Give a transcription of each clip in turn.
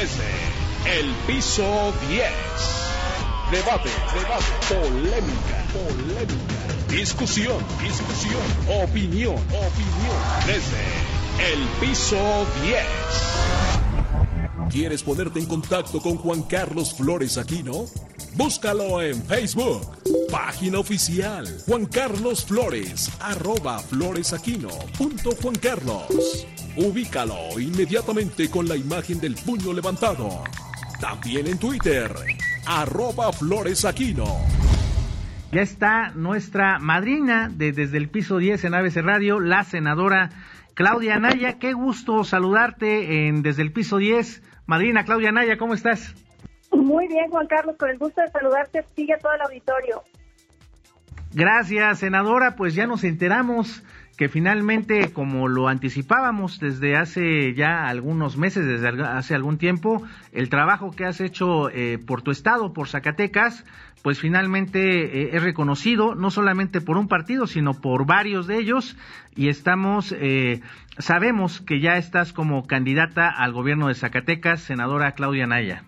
desde el piso 10. Debate, debate, polémica, polémica, discusión, discusión, opinión, opinión, desde el piso 10. ¿Quieres ponerte en contacto con Juan Carlos Flores Aquino? Búscalo en Facebook, página oficial Juan Carlos Flores, arroba floresaquino punto Juan Carlos. Ubícalo inmediatamente con la imagen del puño levantado. También en Twitter, arroba floresaquino. Ya está nuestra madrina de desde el piso 10 en ABC Radio, la senadora Claudia Anaya. Qué gusto saludarte en desde el piso 10. Madrina Claudia Anaya, ¿cómo estás? Muy bien, Juan Carlos, con el gusto de saludarte, sigue todo el auditorio. Gracias, senadora. Pues ya nos enteramos que finalmente, como lo anticipábamos desde hace ya algunos meses, desde hace algún tiempo, el trabajo que has hecho eh, por tu estado, por Zacatecas, pues finalmente eh, es reconocido no solamente por un partido, sino por varios de ellos y estamos, eh, sabemos que ya estás como candidata al gobierno de Zacatecas, senadora Claudia Naya.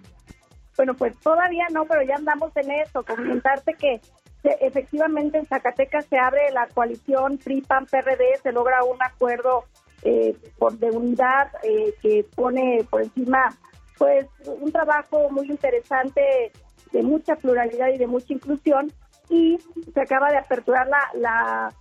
Bueno, pues todavía no, pero ya andamos en eso. Comentarte que efectivamente en Zacatecas se abre la coalición PRI-PAN-PRD, se logra un acuerdo eh, por, de unidad eh, que pone por encima pues un trabajo muy interesante de mucha pluralidad y de mucha inclusión y se acaba de aperturar la, la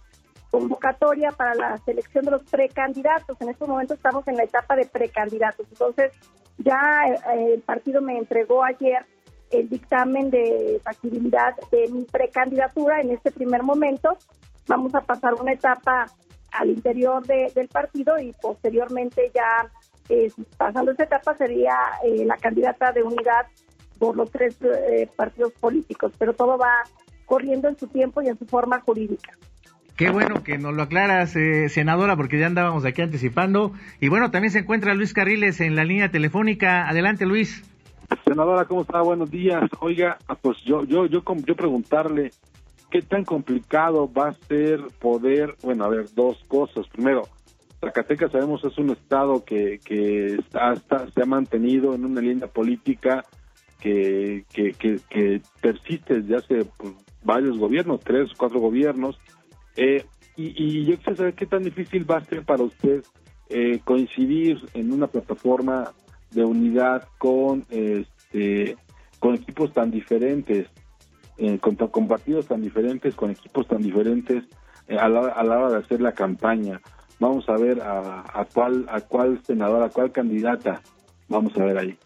convocatoria para la selección de los precandidatos. En estos momentos estamos en la etapa de precandidatos. Entonces, ya eh, el partido me entregó ayer el dictamen de factibilidad de mi precandidatura en este primer momento. Vamos a pasar una etapa al interior del partido y posteriormente ya eh, pasando esa etapa sería eh, la candidata de unidad por los tres partidos políticos, pero todo va corriendo en su tiempo y en su forma jurídica. Qué bueno que nos lo aclaras, eh, senadora, porque ya andábamos aquí anticipando. Y bueno, también se encuentra Luis Carriles en la línea telefónica. Adelante, Luis. Senadora, ¿cómo está? Buenos días. Oiga, ah, pues yo, yo, yo, yo preguntarle qué tan complicado va a ser poder, bueno, a ver, dos cosas. Primero, Zacatecas sabemos es un estado que, que está, se ha mantenido en una línea política que, que, que, persiste desde hace pues, varios gobiernos, tres, cuatro gobiernos eh, y, yo quisiera saber qué tan difícil va a ser para usted eh, coincidir en una plataforma de unidad con este con equipos tan diferentes, eh, con, partidos tan diferentes, con equipos tan diferentes a, la, a, la, hora de hacer la campaña. Vamos a ver a, a cuál a cuál senadora, a cuál candidata vamos a ver ahí.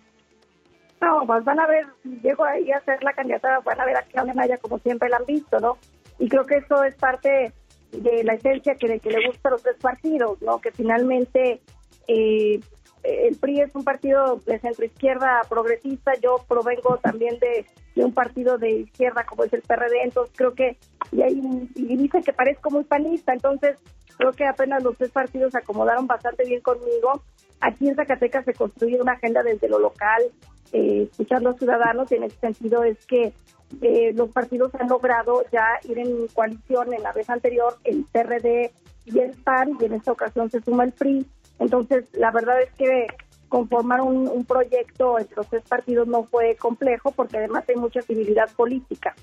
No, pues van a ver, llego ahí a ser la candidata, van a ver a Claudia Maya como siempre la han visto, ¿no? Y creo que eso es parte de la esencia que, que le gusta a los tres partidos, ¿no? Que finalmente eh, el PRI es un partido de centro izquierda progresista, yo provengo también de, un partido de izquierda como es el PRD, entonces creo que, y, ahí, y dicen que parezco muy panista, entonces creo que apenas los tres partidos se acomodaron bastante bien conmigo. Aquí en Zacatecas se construye una agenda desde lo local, eh, escuchando a ciudadanos, y en ese sentido es que eh, los partidos han logrado ya ir en coalición. En la vez anterior, el PRD y el PAN, y en esta ocasión se suma el PRI. Entonces, la verdad es que conformar un, un proyecto entre los tres partidos no fue complejo, porque además hay mucha civilidad política.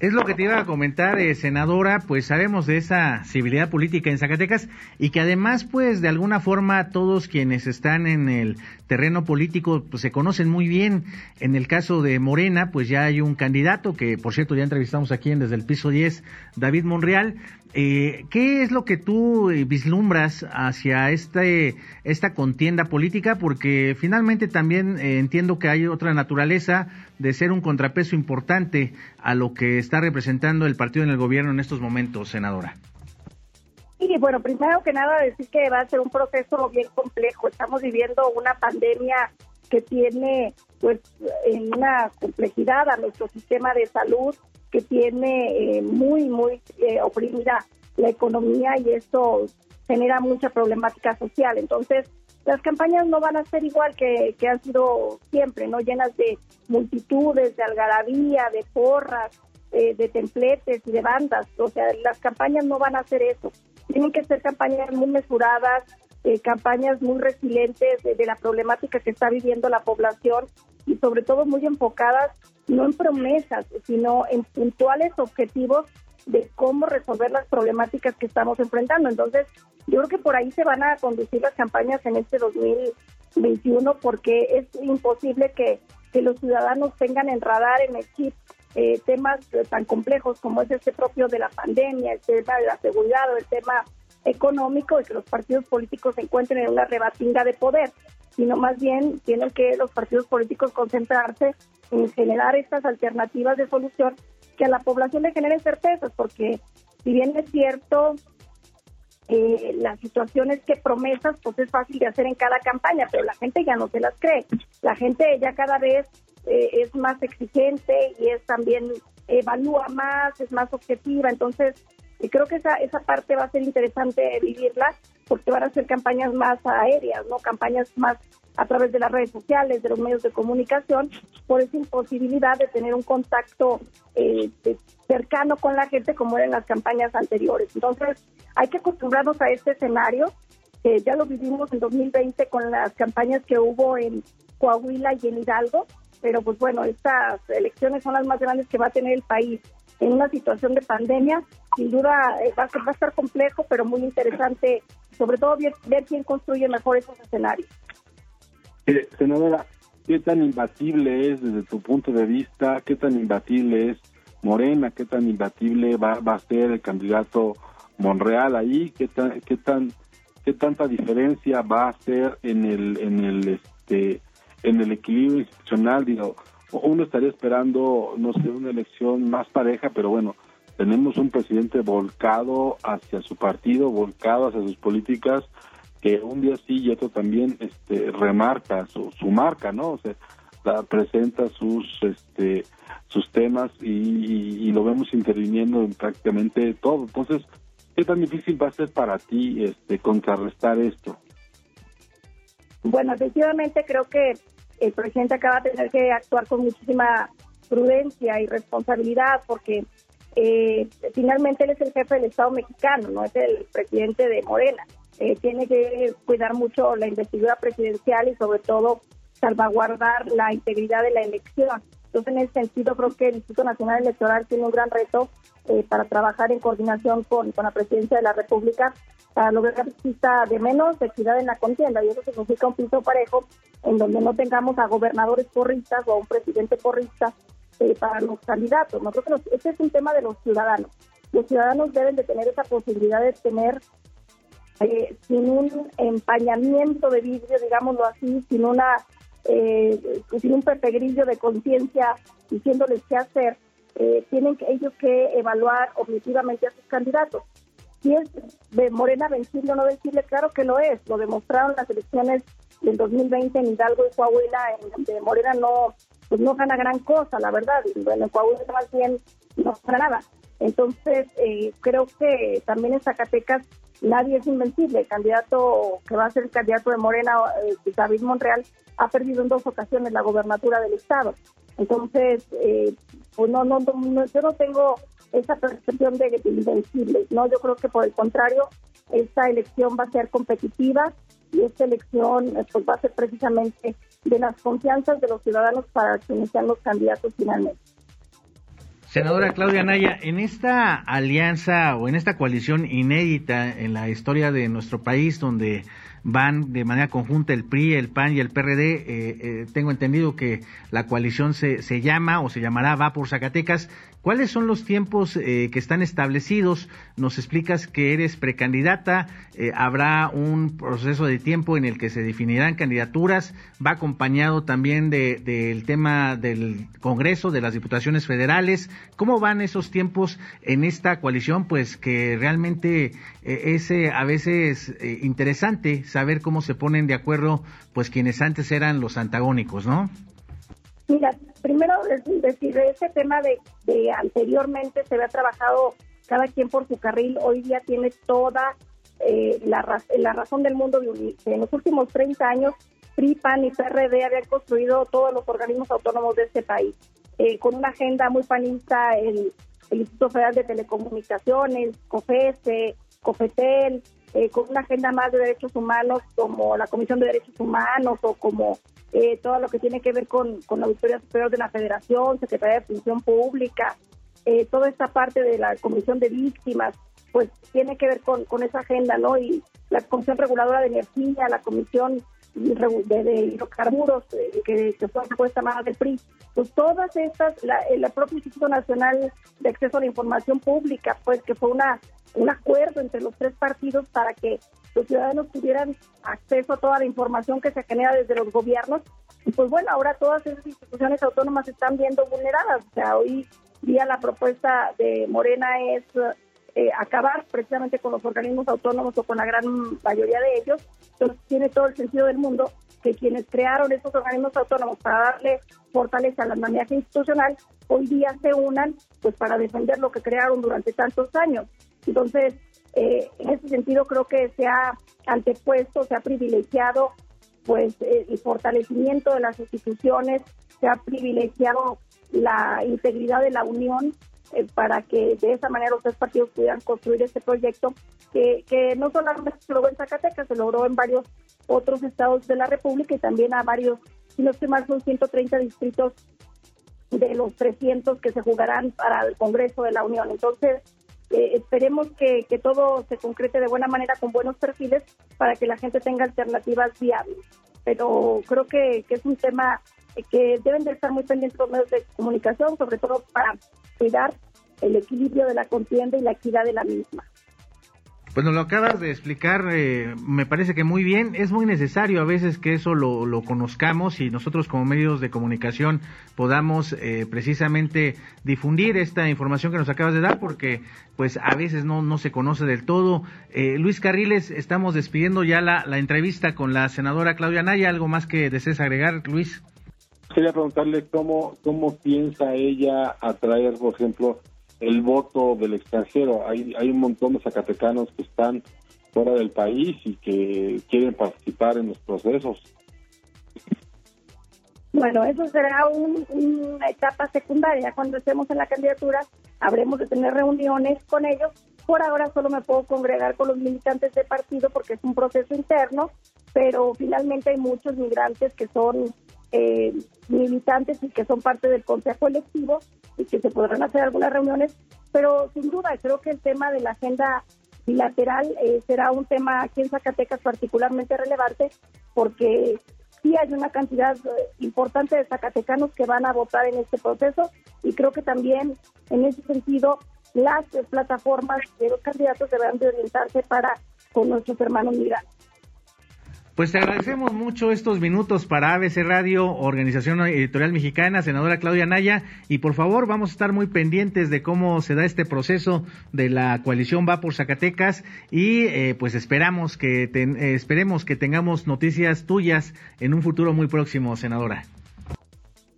Es lo que te iba a comentar, eh, senadora, pues sabemos de esa civilidad política en Zacatecas y que además, pues de alguna forma todos quienes están en el terreno político pues se conocen muy bien. En el caso de Morena, pues ya hay un candidato que, por cierto, ya entrevistamos aquí en Desde el Piso 10, David Monreal, eh, ¿Qué es lo que tú eh, vislumbras hacia este, esta contienda política? Porque finalmente también eh, entiendo que hay otra naturaleza de ser un contrapeso importante a lo que está representando el partido en el gobierno en estos momentos, senadora. Sí, bueno, primero que nada decir que va a ser un proceso bien complejo. Estamos viviendo una pandemia que tiene pues en una complejidad a nuestro sistema de salud que tiene eh, muy, muy eh, oprimida la economía y esto genera mucha problemática social. Entonces, las campañas no van a ser igual que, que han sido siempre, ¿no? Llenas de multitudes, de algarabía, de porras, eh, de templetes y de bandas. O sea, las campañas no van a ser eso. Tienen que ser campañas muy mesuradas, eh, campañas muy resilientes de, la problemática que está viviendo la población y sobre todo muy enfocadas no en promesas, sino en puntuales objetivos de cómo resolver las problemáticas que estamos enfrentando. Entonces, yo creo que por ahí se van a conducir las campañas en este 2021 porque es imposible que, que los ciudadanos tengan en radar, en el chip, eh, temas tan complejos como es este propio de la pandemia, el tema de la seguridad o el tema económico y que los partidos políticos se encuentren en una rebatinga de poder, sino más bien tienen que los partidos políticos concentrarse en generar estas alternativas de solución que a la población le generen certezas, porque si bien es cierto, eh, la situación es que promesas pues es fácil de hacer en cada campaña, pero la gente ya no se las cree. La gente ya cada vez eh, es más exigente y es también evalúa más, es más objetiva, entonces y creo que esa, esa parte va a ser interesante vivirla porque van a ser campañas más aéreas, ¿no? Campañas más a través de las redes sociales, de los medios de comunicación, por esa imposibilidad de tener un contacto eh, cercano con la gente como era en las campañas anteriores. Entonces, hay que acostumbrarnos a este escenario, que ya lo vivimos en 2020 con las campañas que hubo en Coahuila y en Hidalgo, pero pues bueno, estas elecciones son las más grandes que va a tener el país en una situación de pandemia. Sin duda eh, va, a estar complejo, pero muy interesante, sobre todo ver, quién construye mejor esos escenarios. Eh, senadora, ¿qué tan imbatible es desde tu punto de vista? ¿Qué tan imbatible es Morena? ¿Qué tan imbatible va, va a ser el candidato Monreal ahí? ¿Qué tan, qué tan, qué tanta diferencia va a ser en el, en el, este, en el equilibrio institucional? Digo, uno estaría esperando, no sé, una elección más pareja, pero bueno, tenemos un presidente volcado hacia su partido, volcado hacia sus políticas, que un día sí y otro también este, remarca su, marca, ¿no? O sea, presenta sus este sus temas y, lo vemos interviniendo en prácticamente todo. Entonces, ¿qué tan difícil va a ser para ti este contrarrestar esto? Bueno, efectivamente creo que el presidente acaba de tener que actuar con muchísima prudencia y responsabilidad porque eh, finalmente él es el jefe del Estado mexicano, no es el presidente de Morena. Eh, tiene que cuidar mucho la investidura presidencial y sobre todo salvaguardar la integridad de la elección. Entonces, en ese sentido, creo que el Instituto Nacional Electoral tiene un gran reto eh, para trabajar en coordinación con, con la presidencia de la República para lograr que exista de menos equidad en la contienda y eso significa un piso parejo en donde no tengamos a gobernadores porristas o a un presidente porrista eh, para los candidatos. Nosotros, este es un tema de los ciudadanos. Los ciudadanos deben de tener esa posibilidad de tener eh, sin un empañamiento de vidrio, digámoslo así, sin una eh, sin un pepegrillo de conciencia diciéndoles qué hacer, eh, tienen que, ellos que evaluar objetivamente a sus candidatos si es de Morena vencible o no vencible, claro que lo es. Lo demostraron las elecciones del 2020 en Hidalgo y Coahuila, en donde Morena no, pues no gana gran cosa, la verdad. En Coahuila más bien no gana nada. Entonces, eh, creo que también en Zacatecas nadie es invencible. El candidato que va a ser el candidato de Morena, eh, David Monreal, ha perdido en dos ocasiones la gobernatura del Estado. Entonces, eh, pues no, no, yo no tengo esa percepción de invencibles, ¿no? Yo creo que por el contrario, esta elección va a ser competitiva y esta elección pues, va a ser precisamente de las confianzas de los ciudadanos para quienes sean los candidatos finalmente. Senadora Claudia Naya, en esta alianza o en esta coalición inédita en la historia de nuestro país, donde van de manera conjunta el PRI, el PAN y el PRD. Eh, eh, tengo entendido que la coalición se, se llama o se llamará Va por Zacatecas. ¿Cuáles son los tiempos eh, que están establecidos? Nos explicas que eres precandidata, habrá un proceso de tiempo en el que se definirán candidaturas, va acompañado también del de, tema del Congreso, de las diputaciones federales. ¿Cómo van esos tiempos en esta coalición? Pues que realmente es a veces interesante saber cómo se ponen de acuerdo, pues quienes antes eran los antagónicos, ¿no? Mira, primero decir, ese tema de, de anteriormente se había trabajado cada quien por su carril, hoy día tiene toda eh, la, la razón del mundo de unirse. En los últimos 30 años, PRI, PAN y PRD habían construido todos los organismos autónomos de este país, eh, con una agenda muy panista, el, el Instituto Federal de Telecomunicaciones, COFESE, COFETEL, eh, con una agenda más de derechos humanos como la Comisión de Derechos Humanos o como eh, todo lo que tiene que ver con, con la Auditoría Superior de la Federación, Secretaría de Función Pública, eh, toda esta parte de la Comisión de Víctimas, pues tiene que ver con, con esa agenda, ¿no? Y la Comisión Reguladora de Energía, la Comisión de, hidrocarburos eh, que, que, fue puesta más del PRI, pues todas estas, la, el propio Instituto Nacional de Acceso a la Información Pública, pues que fue una un acuerdo entre los tres partidos para que los ciudadanos tuvieran acceso a toda la información que se genera desde los gobiernos. Y pues bueno, ahora todas esas instituciones autónomas están viendo vulneradas. O sea, hoy día la propuesta de Morena es eh, acabar precisamente con los organismos autónomos o con la gran mayoría de ellos. Entonces tiene todo el sentido del mundo que quienes crearon estos organismos autónomos para darle fortaleza a la andamiaje institucional, hoy día se unan pues para defender lo que crearon durante tantos años. Entonces, eh, en ese sentido creo que se ha antepuesto, se ha privilegiado pues eh, el fortalecimiento de las instituciones, se ha privilegiado la integridad de la Unión eh, para que de esa manera los tres partidos pudieran construir este proyecto que, que no solamente se logró en Zacatecas, se logró en varios otros estados de la República y también a varios, si no estoy mal, son 130 distritos de los 300 que se jugarán para el Congreso de la Unión. Entonces, eh, esperemos que, que, todo se concrete de buena manera con buenos perfiles para que la gente tenga alternativas viables. Pero creo que, que es un tema que deben de estar muy pendientes los medios de comunicación, sobre todo para cuidar el equilibrio de la contienda y la equidad de la misma. Pues nos lo acabas de explicar, eh, me parece que muy bien. Es muy necesario a veces que eso lo, conozcamos y nosotros como medios de comunicación podamos eh, precisamente difundir esta información que nos acabas de dar porque pues a veces no, no se conoce del todo. Eh, Luis Carriles, estamos despidiendo ya la, la entrevista con la senadora Claudia Naya. ¿Algo más que desees agregar, Luis? quería preguntarle cómo, cómo piensa ella atraer, por ejemplo, el voto del extranjero. Hay, hay un montón de zacatecanos que están fuera del país y que quieren participar en los procesos. Bueno, eso será una etapa secundaria. Cuando estemos en la candidatura, habremos de tener reuniones con ellos. Por ahora solo me puedo congregar con los militantes del partido porque es un proceso interno, pero finalmente hay muchos migrantes que son eh, militantes y que son parte del consejo electivo y que se podrán hacer algunas reuniones, pero sin duda creo que el tema de la agenda bilateral eh, será un tema aquí en Zacatecas particularmente relevante porque sí hay una cantidad eh, importante de zacatecanos que van a votar en este proceso y creo que también en ese sentido las plataformas de los candidatos deberán de orientarse para con nuestros hermanos migrantes. Pues te agradecemos mucho estos minutos para ABC Radio, Organización Editorial Mexicana, senadora Claudia Naya, y por favor vamos a estar muy pendientes de cómo se da este proceso de la coalición Va por Zacatecas y eh, pues esperamos que eh, esperemos que tengamos noticias tuyas en un futuro muy próximo, senadora.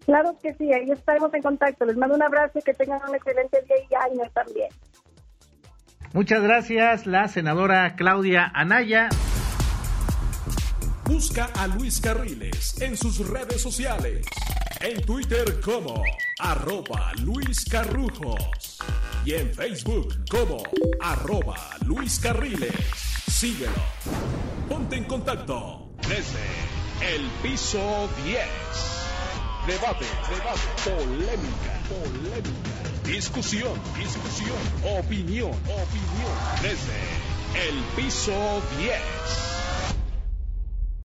Claro que sí, ahí estaremos en contacto. Les mando un abrazo y que tengan un excelente día y año también. Muchas gracias, la senadora Claudia Anaya. Busca a Luis Carriles en sus redes sociales. En Twitter como arroba Luis Carrujos. Y en Facebook como arroba Luis Carriles. Síguelo. Ponte en contacto desde el piso 10. Debate, debate, polémica, polémica. Discusión, discusión, opinión, opinión. Desde el piso 10